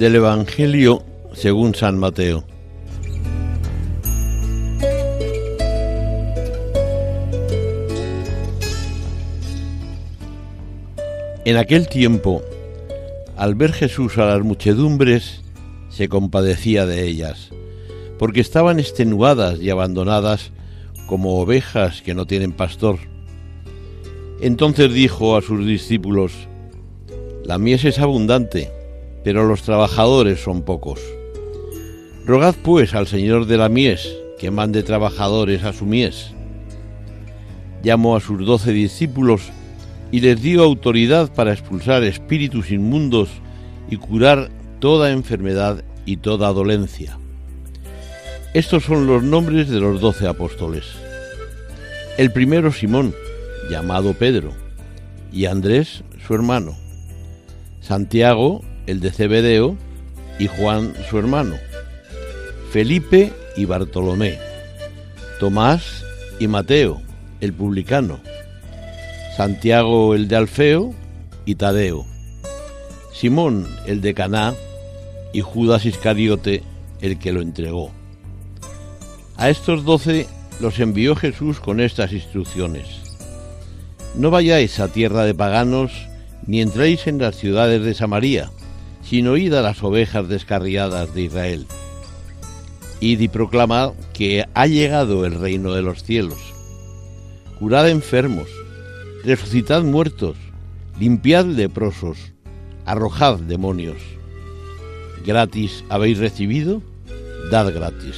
Del Evangelio según San Mateo. En aquel tiempo, al ver Jesús a las muchedumbres, se compadecía de ellas, porque estaban extenuadas y abandonadas como ovejas que no tienen pastor. Entonces dijo a sus discípulos, La mies es abundante pero los trabajadores son pocos. Rogad pues al Señor de la mies que mande trabajadores a su mies. Llamó a sus doce discípulos y les dio autoridad para expulsar espíritus inmundos y curar toda enfermedad y toda dolencia. Estos son los nombres de los doce apóstoles. El primero Simón, llamado Pedro, y Andrés, su hermano. Santiago, el de Cebedeo, y Juan su hermano, Felipe y Bartolomé, Tomás y Mateo, el publicano, Santiago el de Alfeo y Tadeo, Simón el de Caná y Judas Iscariote el que lo entregó. A estos doce los envió Jesús con estas instrucciones. No vayáis a tierra de paganos, ni entréis en las ciudades de Samaria, sino id a las ovejas descarriadas de Israel. Id y proclamad que ha llegado el reino de los cielos. Curad enfermos, resucitad muertos, limpiad leprosos, arrojad demonios. Gratis habéis recibido, dad gratis.